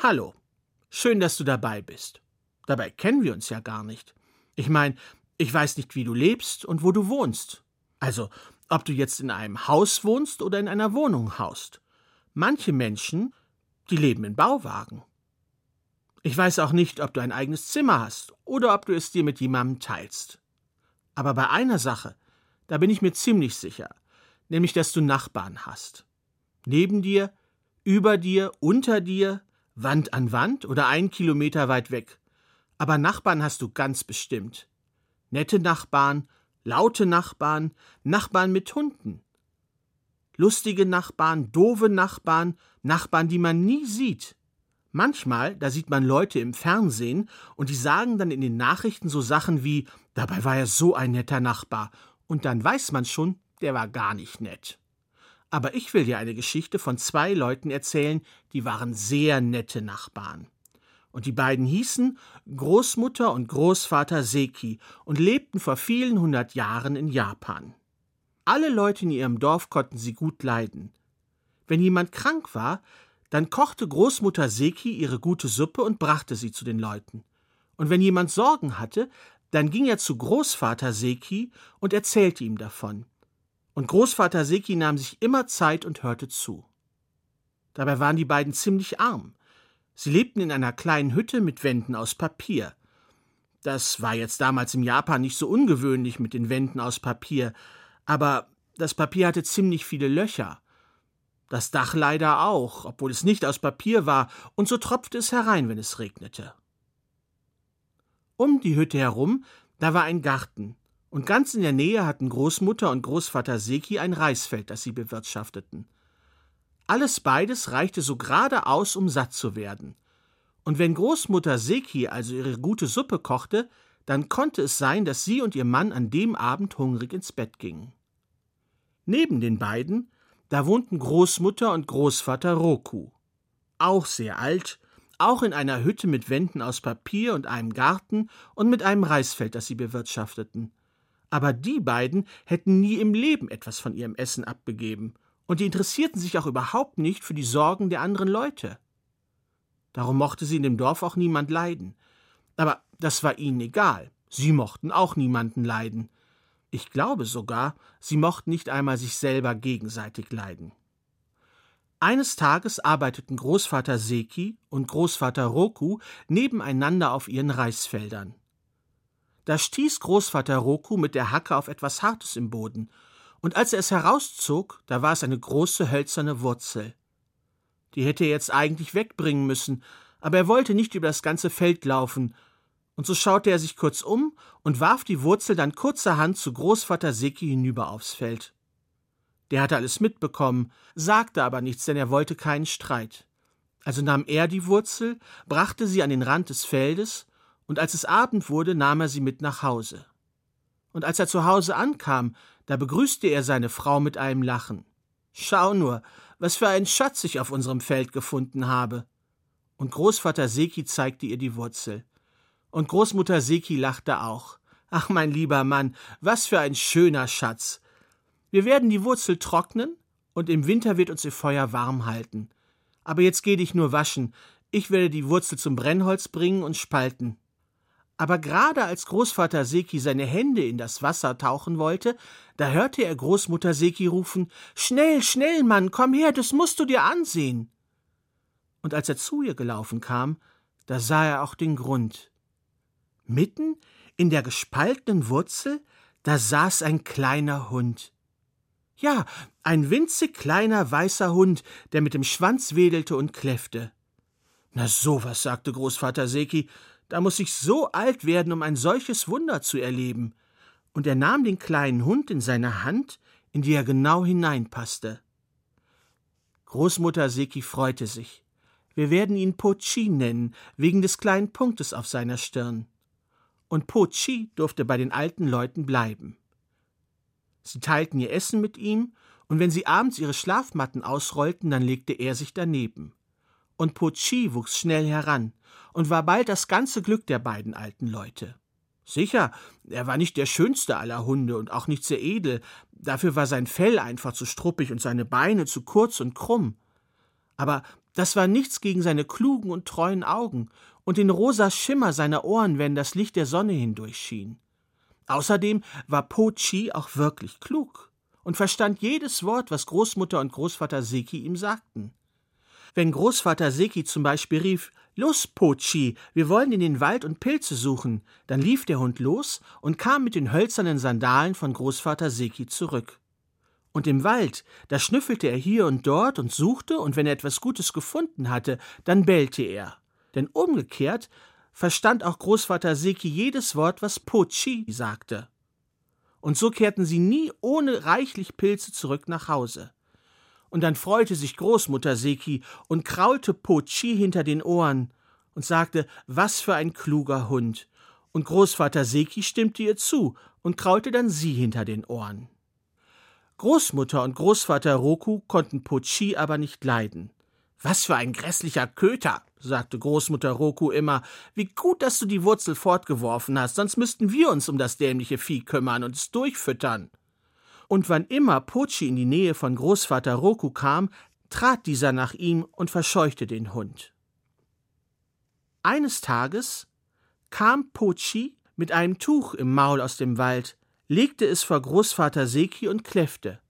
Hallo, schön, dass du dabei bist. Dabei kennen wir uns ja gar nicht. Ich meine, ich weiß nicht, wie du lebst und wo du wohnst. Also, ob du jetzt in einem Haus wohnst oder in einer Wohnung haust. Manche Menschen, die leben in Bauwagen. Ich weiß auch nicht, ob du ein eigenes Zimmer hast oder ob du es dir mit jemandem teilst. Aber bei einer Sache, da bin ich mir ziemlich sicher, nämlich dass du Nachbarn hast. Neben dir, über dir, unter dir, Wand an Wand oder ein Kilometer weit weg. Aber Nachbarn hast du ganz bestimmt. Nette Nachbarn, laute Nachbarn, Nachbarn mit Hunden. Lustige Nachbarn, doofe Nachbarn, Nachbarn, die man nie sieht. Manchmal, da sieht man Leute im Fernsehen und die sagen dann in den Nachrichten so Sachen wie, dabei war er so ein netter Nachbar, und dann weiß man schon, der war gar nicht nett. Aber ich will dir eine Geschichte von zwei Leuten erzählen, die waren sehr nette Nachbarn. Und die beiden hießen Großmutter und Großvater Seki und lebten vor vielen hundert Jahren in Japan. Alle Leute in ihrem Dorf konnten sie gut leiden. Wenn jemand krank war, dann kochte Großmutter Seki ihre gute Suppe und brachte sie zu den Leuten. Und wenn jemand Sorgen hatte, dann ging er zu Großvater Seki und erzählte ihm davon und Großvater Seki nahm sich immer Zeit und hörte zu. Dabei waren die beiden ziemlich arm. Sie lebten in einer kleinen Hütte mit Wänden aus Papier. Das war jetzt damals im Japan nicht so ungewöhnlich mit den Wänden aus Papier, aber das Papier hatte ziemlich viele Löcher. Das Dach leider auch, obwohl es nicht aus Papier war, und so tropfte es herein, wenn es regnete. Um die Hütte herum, da war ein Garten, und ganz in der Nähe hatten Großmutter und Großvater Seki ein Reisfeld, das sie bewirtschafteten. Alles beides reichte so gerade aus, um satt zu werden. Und wenn Großmutter Seki also ihre gute Suppe kochte, dann konnte es sein, dass sie und ihr Mann an dem Abend hungrig ins Bett gingen. Neben den beiden, da wohnten Großmutter und Großvater Roku. Auch sehr alt, auch in einer Hütte mit Wänden aus Papier und einem Garten und mit einem Reisfeld, das sie bewirtschafteten. Aber die beiden hätten nie im Leben etwas von ihrem Essen abgegeben, und die interessierten sich auch überhaupt nicht für die Sorgen der anderen Leute. Darum mochte sie in dem Dorf auch niemand leiden. Aber das war ihnen egal. Sie mochten auch niemanden leiden. Ich glaube sogar, sie mochten nicht einmal sich selber gegenseitig leiden. Eines Tages arbeiteten Großvater Seki und Großvater Roku nebeneinander auf ihren Reisfeldern. Da stieß Großvater Roku mit der Hacke auf etwas Hartes im Boden, und als er es herauszog, da war es eine große hölzerne Wurzel. Die hätte er jetzt eigentlich wegbringen müssen, aber er wollte nicht über das ganze Feld laufen, und so schaute er sich kurz um und warf die Wurzel dann kurzerhand zu Großvater Seki hinüber aufs Feld. Der hatte alles mitbekommen, sagte aber nichts, denn er wollte keinen Streit. Also nahm er die Wurzel, brachte sie an den Rand des Feldes und als es Abend wurde, nahm er sie mit nach Hause. Und als er zu Hause ankam, da begrüßte er seine Frau mit einem Lachen. Schau nur, was für ein Schatz ich auf unserem Feld gefunden habe. Und Großvater Seki zeigte ihr die Wurzel. Und Großmutter Seki lachte auch. Ach, mein lieber Mann, was für ein schöner Schatz. Wir werden die Wurzel trocknen, und im Winter wird uns ihr Feuer warm halten. Aber jetzt geh dich nur waschen. Ich werde die Wurzel zum Brennholz bringen und spalten. Aber gerade als Großvater Seki seine Hände in das Wasser tauchen wollte, da hörte er Großmutter Seki rufen Schnell, schnell, Mann, komm her, das musst du dir ansehen. Und als er zu ihr gelaufen kam, da sah er auch den Grund. Mitten in der gespaltenen Wurzel, da saß ein kleiner Hund. Ja, ein winzig kleiner weißer Hund, der mit dem Schwanz wedelte und kläffte. Na sowas, sagte Großvater Seki, da muss ich so alt werden, um ein solches Wunder zu erleben. Und er nahm den kleinen Hund in seine Hand, in die er genau hineinpasste. Großmutter Seki freute sich. Wir werden ihn Pochi nennen, wegen des kleinen Punktes auf seiner Stirn. Und Pochi durfte bei den alten Leuten bleiben. Sie teilten ihr Essen mit ihm, und wenn sie abends ihre Schlafmatten ausrollten, dann legte er sich daneben. Und Pochi wuchs schnell heran, und war bald das ganze Glück der beiden alten Leute. Sicher, er war nicht der schönste aller Hunde und auch nicht sehr edel, dafür war sein Fell einfach zu struppig und seine Beine zu kurz und krumm. Aber Das war nichts gegen seine klugen und treuen Augen und den rosa Schimmer seiner Ohren, wenn das Licht der Sonne hindurchschien. Außerdem war Po Chi auch wirklich klug und verstand jedes Wort, was Großmutter und Großvater Seki ihm sagten. Wenn Großvater Seki zum Beispiel rief, Los, Pochi, wir wollen in den Wald und Pilze suchen, dann lief der Hund los und kam mit den hölzernen Sandalen von Großvater Seki zurück. Und im Wald, da schnüffelte er hier und dort und suchte, und wenn er etwas Gutes gefunden hatte, dann bellte er. Denn umgekehrt verstand auch Großvater Seki jedes Wort, was Pochi sagte. Und so kehrten sie nie ohne reichlich Pilze zurück nach Hause. Und dann freute sich Großmutter Seki und kraulte Pochi hinter den Ohren und sagte, was für ein kluger Hund. Und Großvater Seki stimmte ihr zu und kraulte dann sie hinter den Ohren. Großmutter und Großvater Roku konnten Pochi aber nicht leiden. Was für ein grässlicher Köter, sagte Großmutter Roku immer. Wie gut, dass du die Wurzel fortgeworfen hast, sonst müssten wir uns um das dämliche Vieh kümmern und es durchfüttern. Und wann immer Pochi in die Nähe von Großvater Roku kam, trat dieser nach ihm und verscheuchte den Hund. Eines Tages kam Pochi mit einem Tuch im Maul aus dem Wald, legte es vor Großvater Seki und kläffte.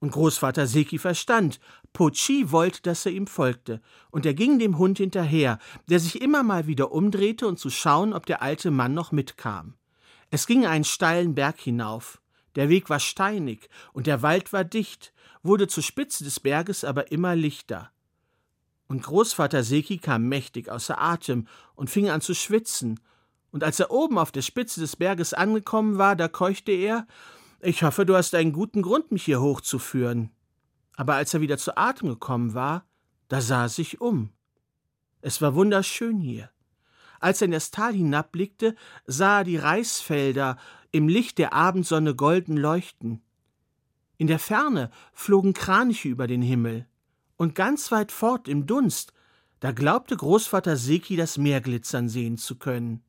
Und Großvater Seki verstand, Pochi wollte, dass er ihm folgte, und er ging dem Hund hinterher, der sich immer mal wieder umdrehte, um zu schauen, ob der alte Mann noch mitkam. Es ging einen steilen Berg hinauf. Der Weg war steinig und der Wald war dicht, wurde zur Spitze des Berges aber immer lichter. Und Großvater Seki kam mächtig außer Atem und fing an zu schwitzen, und als er oben auf der Spitze des Berges angekommen war, da keuchte er Ich hoffe, du hast einen guten Grund, mich hier hochzuführen. Aber als er wieder zu Atem gekommen war, da sah er sich um. Es war wunderschön hier. Als er in das Tal hinabblickte, sah er die Reisfelder im Licht der Abendsonne golden leuchten. In der Ferne flogen Kraniche über den Himmel, und ganz weit fort im Dunst, da glaubte Großvater Seki das Meer glitzern sehen zu können.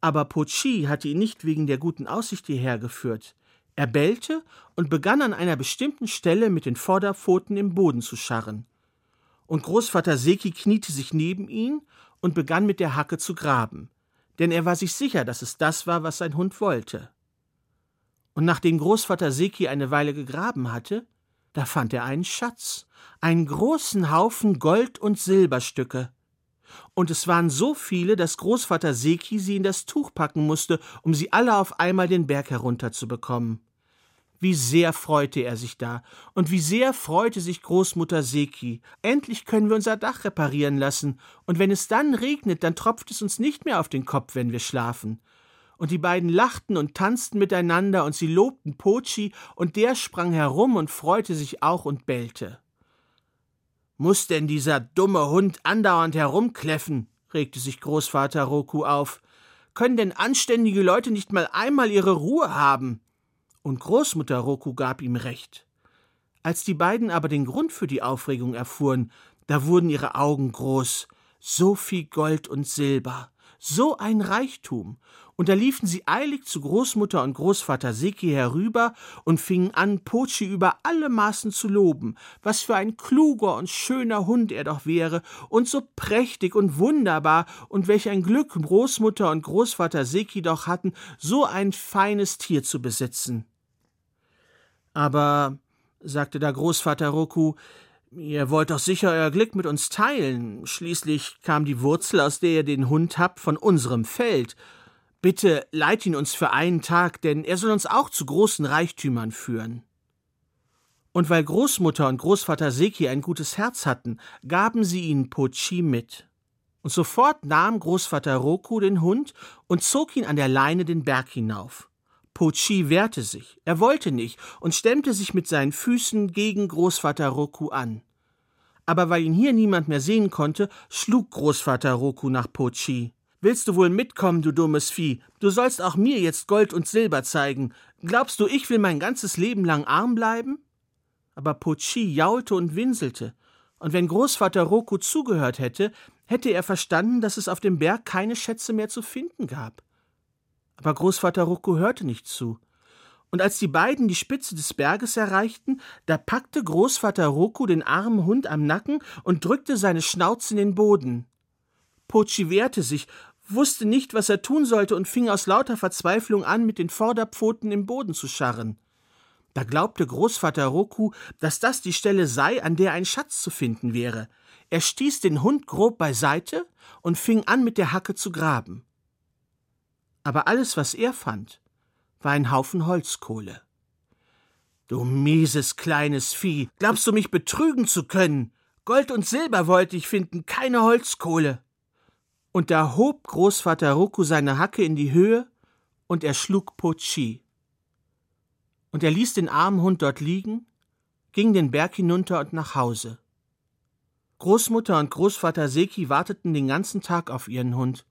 Aber Pochi hatte ihn nicht wegen der guten Aussicht hierher geführt. Er bellte und begann an einer bestimmten Stelle mit den Vorderpfoten im Boden zu scharren. Und Großvater Seki kniete sich neben ihn und begann mit der Hacke zu graben, denn er war sich sicher, dass es das war, was sein Hund wollte. Und nachdem Großvater Seki eine Weile gegraben hatte, da fand er einen Schatz, einen großen Haufen Gold- und Silberstücke und es waren so viele, dass Großvater Seki sie in das Tuch packen musste, um sie alle auf einmal den Berg herunterzubekommen. Wie sehr freute er sich da, und wie sehr freute sich Großmutter Seki. Endlich können wir unser Dach reparieren lassen, und wenn es dann regnet, dann tropft es uns nicht mehr auf den Kopf, wenn wir schlafen. Und die beiden lachten und tanzten miteinander, und sie lobten Pochi, und der sprang herum und freute sich auch und bellte. Muss denn dieser dumme Hund andauernd herumkläffen? regte sich Großvater Roku auf. Können denn anständige Leute nicht mal einmal ihre Ruhe haben? Und Großmutter Roku gab ihm recht. Als die beiden aber den Grund für die Aufregung erfuhren, da wurden ihre Augen groß. So viel Gold und Silber, so ein Reichtum, und da liefen sie eilig zu Großmutter und Großvater Seki herüber und fingen an, Pochi über alle Maßen zu loben, was für ein kluger und schöner Hund er doch wäre und so prächtig und wunderbar und welch ein Glück Großmutter und Großvater Seki doch hatten, so ein feines Tier zu besitzen. Aber, sagte der Großvater Roku, Ihr wollt doch sicher euer Glück mit uns teilen. Schließlich kam die Wurzel, aus der ihr den Hund habt, von unserem Feld. Bitte leit ihn uns für einen Tag, denn er soll uns auch zu großen Reichtümern führen. Und weil Großmutter und Großvater Seki ein gutes Herz hatten, gaben sie ihn Pochi mit. Und sofort nahm Großvater Roku den Hund und zog ihn an der Leine den Berg hinauf. Pochi wehrte sich, er wollte nicht und stemmte sich mit seinen Füßen gegen Großvater Roku an. Aber weil ihn hier niemand mehr sehen konnte, schlug Großvater Roku nach Pochi. Willst du wohl mitkommen, du dummes Vieh? Du sollst auch mir jetzt Gold und Silber zeigen. Glaubst du, ich will mein ganzes Leben lang arm bleiben? Aber Pochi jaulte und winselte, und wenn Großvater Roku zugehört hätte, hätte er verstanden, dass es auf dem Berg keine Schätze mehr zu finden gab. Aber Großvater Roku hörte nicht zu, Und als die beiden die Spitze des Berges erreichten, da packte Großvater Roku den armen Hund am Nacken und drückte seine Schnauze in den Boden. Pochi wehrte sich, wusste nicht, was er tun sollte und fing aus lauter Verzweiflung an, mit den Vorderpfoten im Boden zu scharren. Da glaubte Großvater Roku, dass das die Stelle sei, an der ein Schatz zu finden wäre. Er stieß den Hund grob beiseite und fing an, mit der Hacke zu graben. Aber alles, was er fand, war ein Haufen Holzkohle. Du mieses kleines Vieh, glaubst du mich betrügen zu können? Gold und Silber wollte ich finden, keine Holzkohle. Und da hob Großvater Roku seine Hacke in die Höhe und er schlug Pochi. Und er ließ den armen Hund dort liegen, ging den Berg hinunter und nach Hause. Großmutter und Großvater Seki warteten den ganzen Tag auf ihren Hund.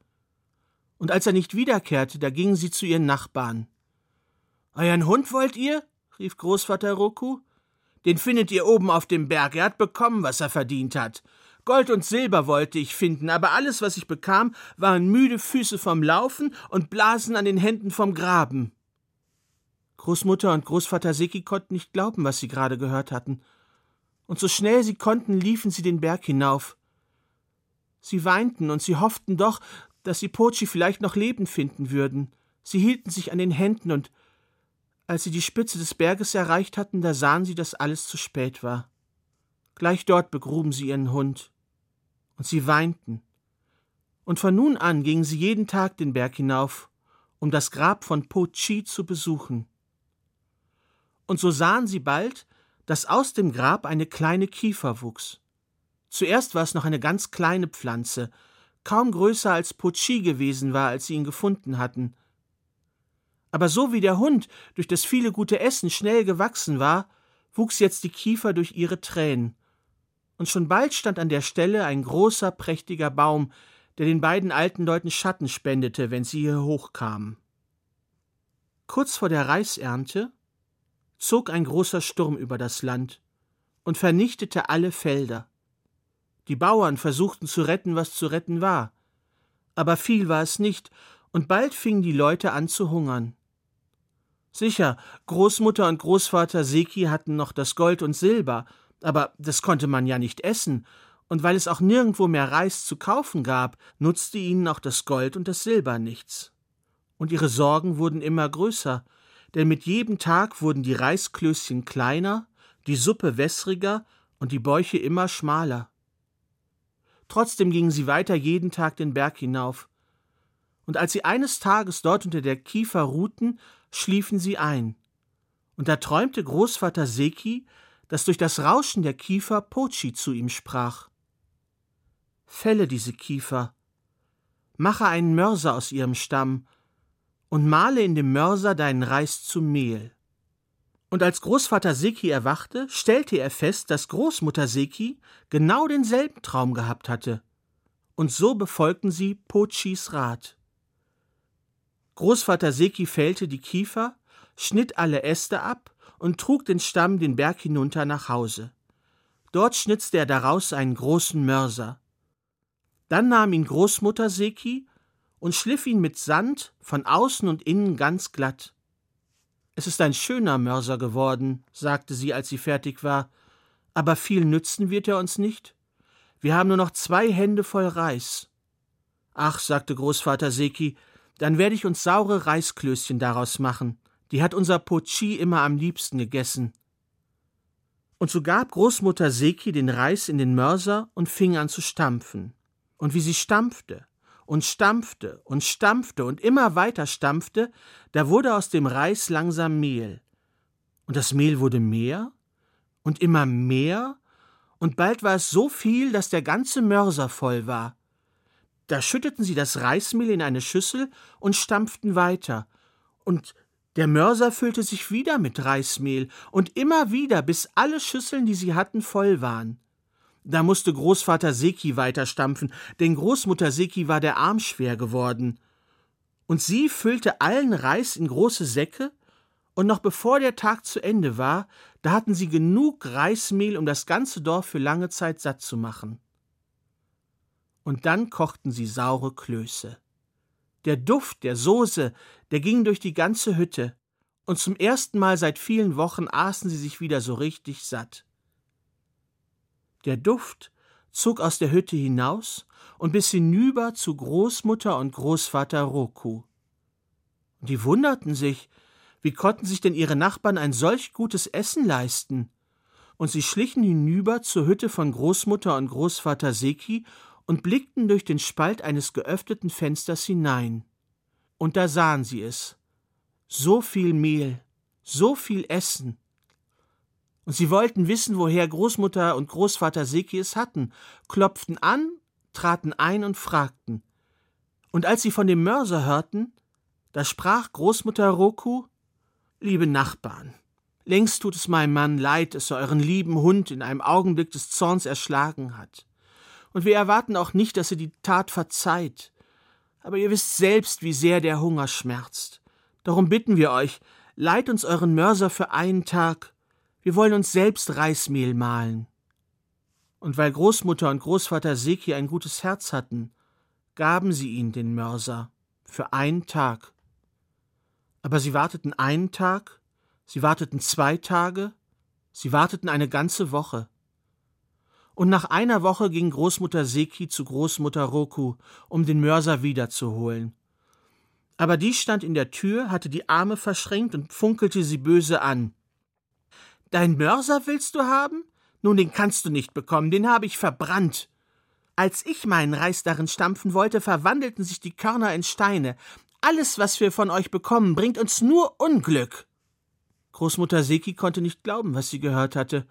Und als er nicht wiederkehrte, da gingen sie zu ihren Nachbarn. Euren Hund wollt ihr? rief Großvater Roku. Den findet ihr oben auf dem Berg. Er hat bekommen, was er verdient hat. Gold und Silber wollte ich finden, aber alles, was ich bekam, waren müde Füße vom Laufen und Blasen an den Händen vom Graben. Großmutter und Großvater Seki konnten nicht glauben, was sie gerade gehört hatten. Und so schnell sie konnten, liefen sie den Berg hinauf. Sie weinten und sie hofften doch, dass sie Pochi vielleicht noch lebend finden würden. Sie hielten sich an den Händen und als sie die Spitze des Berges erreicht hatten, da sahen sie, dass alles zu spät war. Gleich dort begruben sie ihren Hund. Und sie weinten. Und von nun an gingen sie jeden Tag den Berg hinauf, um das Grab von Po Chi zu besuchen. Und so sahen sie bald, dass aus dem Grab eine kleine Kiefer wuchs. Zuerst war es noch eine ganz kleine Pflanze, kaum größer als Po Chi gewesen war, als sie ihn gefunden hatten, aber so wie der Hund durch das viele gute Essen schnell gewachsen war, wuchs jetzt die Kiefer durch ihre Tränen. Und schon bald stand an der Stelle ein großer, prächtiger Baum, der den beiden alten Leuten Schatten spendete, wenn sie hier hochkamen. Kurz vor der Reisernte zog ein großer Sturm über das Land und vernichtete alle Felder. Die Bauern versuchten zu retten, was zu retten war. Aber viel war es nicht, und bald fingen die Leute an zu hungern. Sicher, Großmutter und Großvater Seki hatten noch das Gold und Silber, aber das konnte man ja nicht essen, und weil es auch nirgendwo mehr Reis zu kaufen gab, nutzte ihnen auch das Gold und das Silber nichts. Und ihre Sorgen wurden immer größer, denn mit jedem Tag wurden die Reisklößchen kleiner, die Suppe wässriger und die Bäuche immer schmaler. Trotzdem gingen sie weiter jeden Tag den Berg hinauf. Und als sie eines Tages dort unter der Kiefer ruhten, schliefen sie ein. Und da träumte Großvater Seki, dass durch das Rauschen der Kiefer Pochi zu ihm sprach. Fälle diese Kiefer, mache einen Mörser aus ihrem Stamm und male in dem Mörser deinen Reis zu Mehl. Und als Großvater Seki erwachte, stellte er fest, dass Großmutter Seki genau denselben Traum gehabt hatte. Und so befolgten sie Pochis Rat. Großvater Seki fällte die Kiefer, schnitt alle Äste ab und trug den Stamm den Berg hinunter nach Hause. Dort schnitzte er daraus einen großen Mörser. Dann nahm ihn Großmutter Seki und schliff ihn mit Sand von außen und innen ganz glatt. Es ist ein schöner Mörser geworden, sagte sie, als sie fertig war, aber viel nützen wird er uns nicht. Wir haben nur noch zwei Hände voll Reis. Ach, sagte Großvater Seki, dann werde ich uns saure Reisklößchen daraus machen. Die hat unser Pochi immer am liebsten gegessen. Und so gab Großmutter Seki den Reis in den Mörser und fing an zu stampfen. Und wie sie stampfte und stampfte und stampfte und immer weiter stampfte, da wurde aus dem Reis langsam Mehl. Und das Mehl wurde mehr und immer mehr, und bald war es so viel, dass der ganze Mörser voll war. Da schütteten sie das Reismehl in eine Schüssel und stampften weiter. Und der Mörser füllte sich wieder mit Reismehl und immer wieder, bis alle Schüsseln, die sie hatten, voll waren. Da musste Großvater Seki weiterstampfen, denn Großmutter Seki war der Arm schwer geworden. Und sie füllte allen Reis in große Säcke, und noch bevor der Tag zu Ende war, da hatten sie genug Reismehl, um das ganze Dorf für lange Zeit satt zu machen und dann kochten sie saure Klöße. Der Duft der Soße, der ging durch die ganze Hütte, und zum ersten Mal seit vielen Wochen aßen sie sich wieder so richtig satt. Der Duft zog aus der Hütte hinaus und bis hinüber zu Großmutter und Großvater Roku. Die wunderten sich, wie konnten sich denn ihre Nachbarn ein solch gutes Essen leisten? Und sie schlichen hinüber zur Hütte von Großmutter und Großvater Seki und blickten durch den Spalt eines geöffneten Fensters hinein. Und da sahen sie es. So viel Mehl, so viel Essen. Und sie wollten wissen, woher Großmutter und Großvater Seki es hatten, klopften an, traten ein und fragten. Und als sie von dem Mörser hörten, da sprach Großmutter Roku Liebe Nachbarn, längst tut es meinem Mann leid, dass er euren lieben Hund in einem Augenblick des Zorns erschlagen hat. Und wir erwarten auch nicht, dass er die Tat verzeiht. Aber ihr wisst selbst, wie sehr der Hunger schmerzt. Darum bitten wir euch, leiht uns euren Mörser für einen Tag. Wir wollen uns selbst Reismehl mahlen. Und weil Großmutter und Großvater Seki ein gutes Herz hatten, gaben sie ihn den Mörser für einen Tag. Aber sie warteten einen Tag, sie warteten zwei Tage, sie warteten eine ganze Woche. Und nach einer Woche ging Großmutter Seki zu Großmutter Roku, um den Mörser wiederzuholen. Aber die stand in der Tür, hatte die Arme verschränkt und funkelte sie böse an. Dein Mörser willst du haben? Nun, den kannst du nicht bekommen, den habe ich verbrannt. Als ich meinen Reis darin stampfen wollte, verwandelten sich die Körner in Steine. Alles, was wir von euch bekommen, bringt uns nur Unglück. Großmutter Seki konnte nicht glauben, was sie gehört hatte,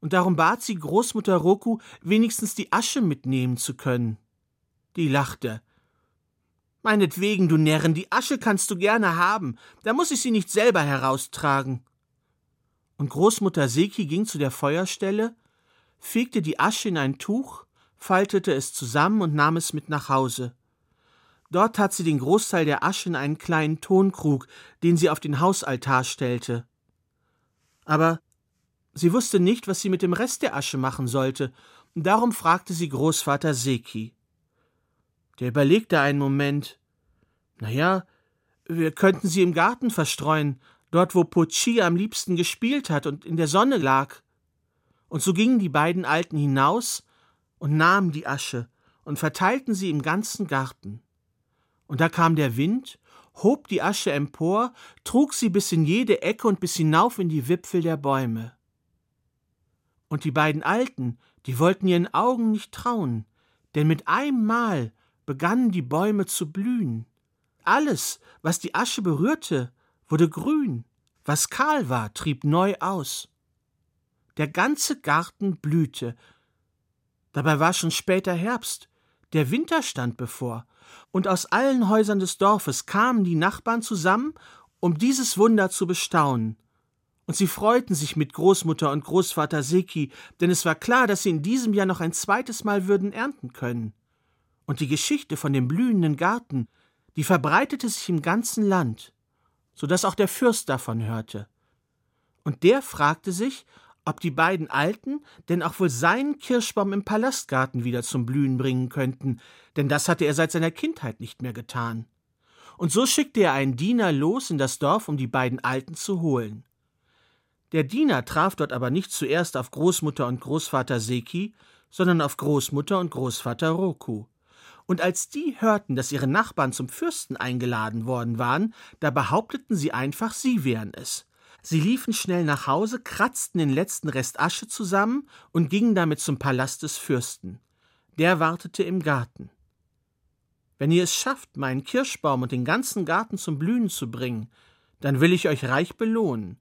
und darum bat sie Großmutter Roku, wenigstens die Asche mitnehmen zu können. Die lachte. Meinetwegen, du Närrin, die Asche kannst du gerne haben, da muss ich sie nicht selber heraustragen. Und Großmutter Seki ging zu der Feuerstelle, fegte die Asche in ein Tuch, faltete es zusammen und nahm es mit nach Hause. Dort tat sie den Großteil der Asche in einen kleinen Tonkrug, den sie auf den Hausaltar stellte. Aber sie wusste nicht, was sie mit dem Rest der Asche machen sollte, und darum fragte sie Großvater Seki. Der überlegte einen Moment. Na ja, wir könnten sie im Garten verstreuen, dort wo Pochi am liebsten gespielt hat und in der Sonne lag. Und so gingen die beiden Alten hinaus und nahmen die Asche und verteilten sie im ganzen Garten. Und da kam der Wind, hob die Asche empor, trug sie bis in jede Ecke und bis hinauf in die Wipfel der Bäume. Und die beiden Alten, die wollten ihren Augen nicht trauen, denn mit einem Mal begannen die Bäume zu blühen. Alles, was die Asche berührte, wurde grün, was kahl war, trieb neu aus. Der ganze Garten blühte. Dabei war schon später Herbst, der Winter stand bevor, und aus allen Häusern des Dorfes kamen die Nachbarn zusammen, um dieses Wunder zu bestaunen. Und sie freuten sich mit Großmutter und Großvater Seki, denn es war klar, dass sie in diesem Jahr noch ein zweites Mal würden ernten können. Und die Geschichte von dem blühenden Garten, die verbreitete sich im ganzen Land, so dass auch der Fürst davon hörte. Und der fragte sich, ob die beiden Alten denn auch wohl seinen Kirschbaum im Palastgarten wieder zum Blühen bringen könnten, denn das hatte er seit seiner Kindheit nicht mehr getan. Und so schickte er einen Diener los in das Dorf, um die beiden Alten zu holen. Der Diener traf dort aber nicht zuerst auf Großmutter und Großvater Seki, sondern auf Großmutter und Großvater Roku. Und als die hörten, dass ihre Nachbarn zum Fürsten eingeladen worden waren, da behaupteten sie einfach, sie wären es. Sie liefen schnell nach Hause, kratzten den letzten Rest Asche zusammen und gingen damit zum Palast des Fürsten. Der wartete im Garten. Wenn ihr es schafft, meinen Kirschbaum und den ganzen Garten zum Blühen zu bringen, dann will ich euch reich belohnen.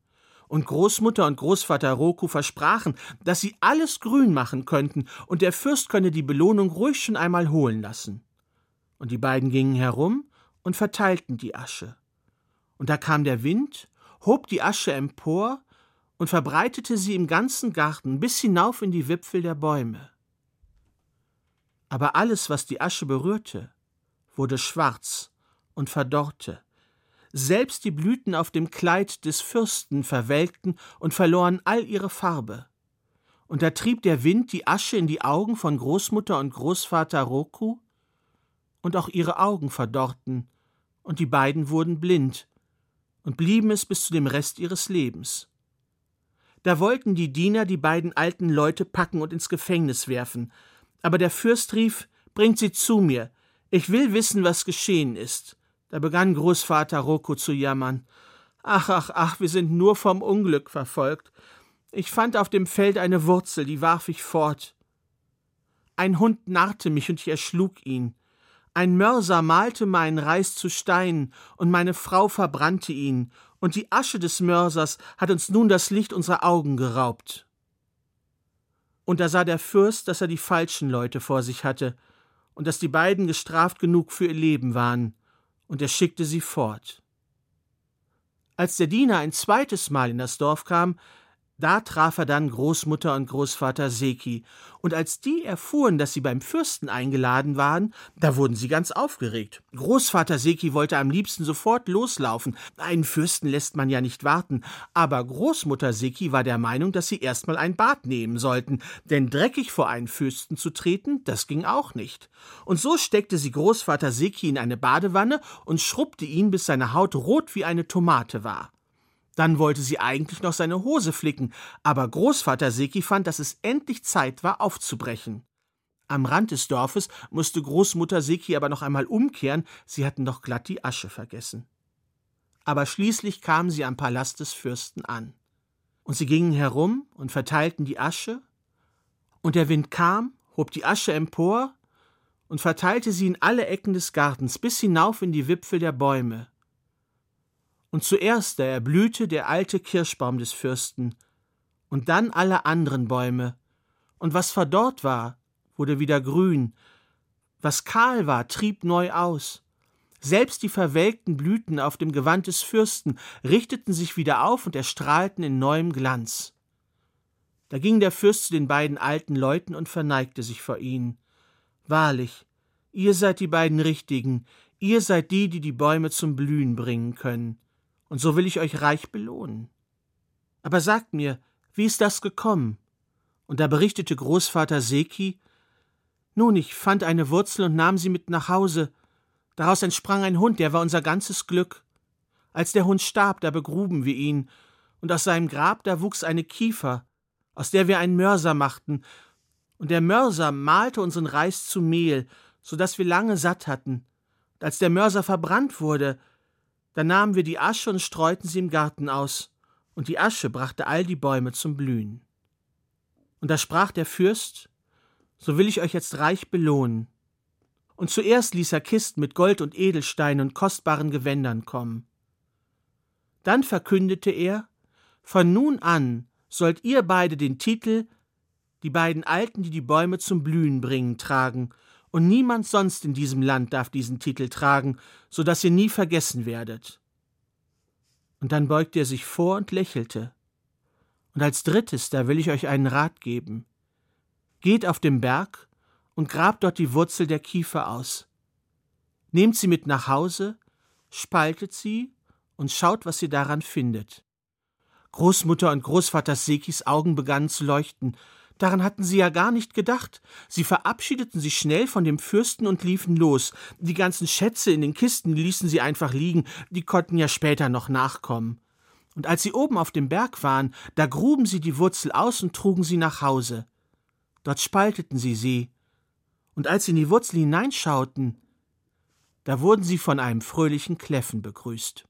Und Großmutter und Großvater Roku versprachen, dass sie alles grün machen könnten, und der Fürst könne die Belohnung ruhig schon einmal holen lassen. Und die beiden gingen herum und verteilten die Asche. Und da kam der Wind hob die Asche empor und verbreitete sie im ganzen Garten bis hinauf in die Wipfel der Bäume. Aber alles, was die Asche berührte, wurde schwarz und verdorrte. Selbst die Blüten auf dem Kleid des Fürsten verwelkten und verloren all ihre Farbe. Und da trieb der Wind die Asche in die Augen von Großmutter und Großvater Roku, und auch ihre Augen verdorrten, und die beiden wurden blind und blieben es bis zu dem Rest ihres Lebens. Da wollten die Diener die beiden alten Leute packen und ins Gefängnis werfen, aber der Fürst rief Bringt sie zu mir, ich will wissen, was geschehen ist. Da begann Großvater Rocco zu jammern. Ach, ach, ach, wir sind nur vom Unglück verfolgt. Ich fand auf dem Feld eine Wurzel, die warf ich fort. Ein Hund narrte mich und ich erschlug ihn. Ein Mörser malte meinen Reis zu Stein, und meine Frau verbrannte ihn, und die Asche des Mörsers hat uns nun das Licht unserer Augen geraubt. Und da sah der Fürst, dass er die falschen Leute vor sich hatte, und dass die beiden gestraft genug für ihr Leben waren, und er schickte sie fort. Als der Diener ein zweites Mal in das Dorf kam, da traf er dann Großmutter und Großvater Seki, und als die erfuhren, dass sie beim Fürsten eingeladen waren, da wurden sie ganz aufgeregt. Großvater Seki wollte am liebsten sofort loslaufen. Einen Fürsten lässt man ja nicht warten, aber Großmutter Seki war der Meinung, dass sie erstmal ein Bad nehmen sollten, denn dreckig vor einen Fürsten zu treten, das ging auch nicht. Und so steckte sie Großvater Seki in eine Badewanne und schrubbte ihn, bis seine Haut rot wie eine Tomate war. Dann wollte sie eigentlich noch seine Hose flicken, aber Großvater Seki fand, dass es endlich Zeit war, aufzubrechen. Am Rand des Dorfes musste Großmutter Seki aber noch einmal umkehren, sie hatten doch glatt die Asche vergessen. Aber schließlich kamen sie am Palast des Fürsten an. Und sie gingen herum und verteilten die Asche, und der Wind kam, hob die Asche empor und verteilte sie in alle Ecken des Gartens bis hinauf in die Wipfel der Bäume und zuerst da erblühte der alte Kirschbaum des Fürsten, und dann alle anderen Bäume, und was verdorrt war, wurde wieder grün, was kahl war, trieb neu aus. Selbst die verwelkten Blüten auf dem Gewand des Fürsten richteten sich wieder auf und erstrahlten in neuem Glanz. Da ging der Fürst zu den beiden alten Leuten und verneigte sich vor ihnen. Wahrlich, ihr seid die beiden Richtigen, ihr seid die, die die Bäume zum Blühen bringen können und so will ich euch reich belohnen. Aber sagt mir, wie ist das gekommen? Und da berichtete Großvater Seki, nun, ich fand eine Wurzel und nahm sie mit nach Hause. Daraus entsprang ein Hund, der war unser ganzes Glück. Als der Hund starb, da begruben wir ihn, und aus seinem Grab da wuchs eine Kiefer, aus der wir einen Mörser machten, und der Mörser malte unseren Reis zu Mehl, so dass wir lange satt hatten. Und als der Mörser verbrannt wurde, da nahmen wir die Asche und streuten sie im Garten aus, und die Asche brachte all die Bäume zum Blühen. Und da sprach der Fürst, so will ich euch jetzt reich belohnen. Und zuerst ließ er Kisten mit Gold und Edelsteinen und kostbaren Gewändern kommen. Dann verkündete er, von nun an sollt ihr beide den Titel die beiden Alten, die die Bäume zum Blühen bringen, tragen, und niemand sonst in diesem Land darf diesen Titel tragen, so dass ihr nie vergessen werdet. Und dann beugte er sich vor und lächelte. Und als drittes, da will ich euch einen Rat geben. Geht auf den Berg und grabt dort die Wurzel der Kiefer aus. Nehmt sie mit nach Hause, spaltet sie und schaut, was ihr daran findet. Großmutter und Großvater Sekis Augen begannen zu leuchten, Daran hatten sie ja gar nicht gedacht. Sie verabschiedeten sich schnell von dem Fürsten und liefen los. Die ganzen Schätze in den Kisten ließen sie einfach liegen, die konnten ja später noch nachkommen. Und als sie oben auf dem Berg waren, da gruben sie die Wurzel aus und trugen sie nach Hause. Dort spalteten sie sie. Und als sie in die Wurzel hineinschauten, da wurden sie von einem fröhlichen Kläffen begrüßt.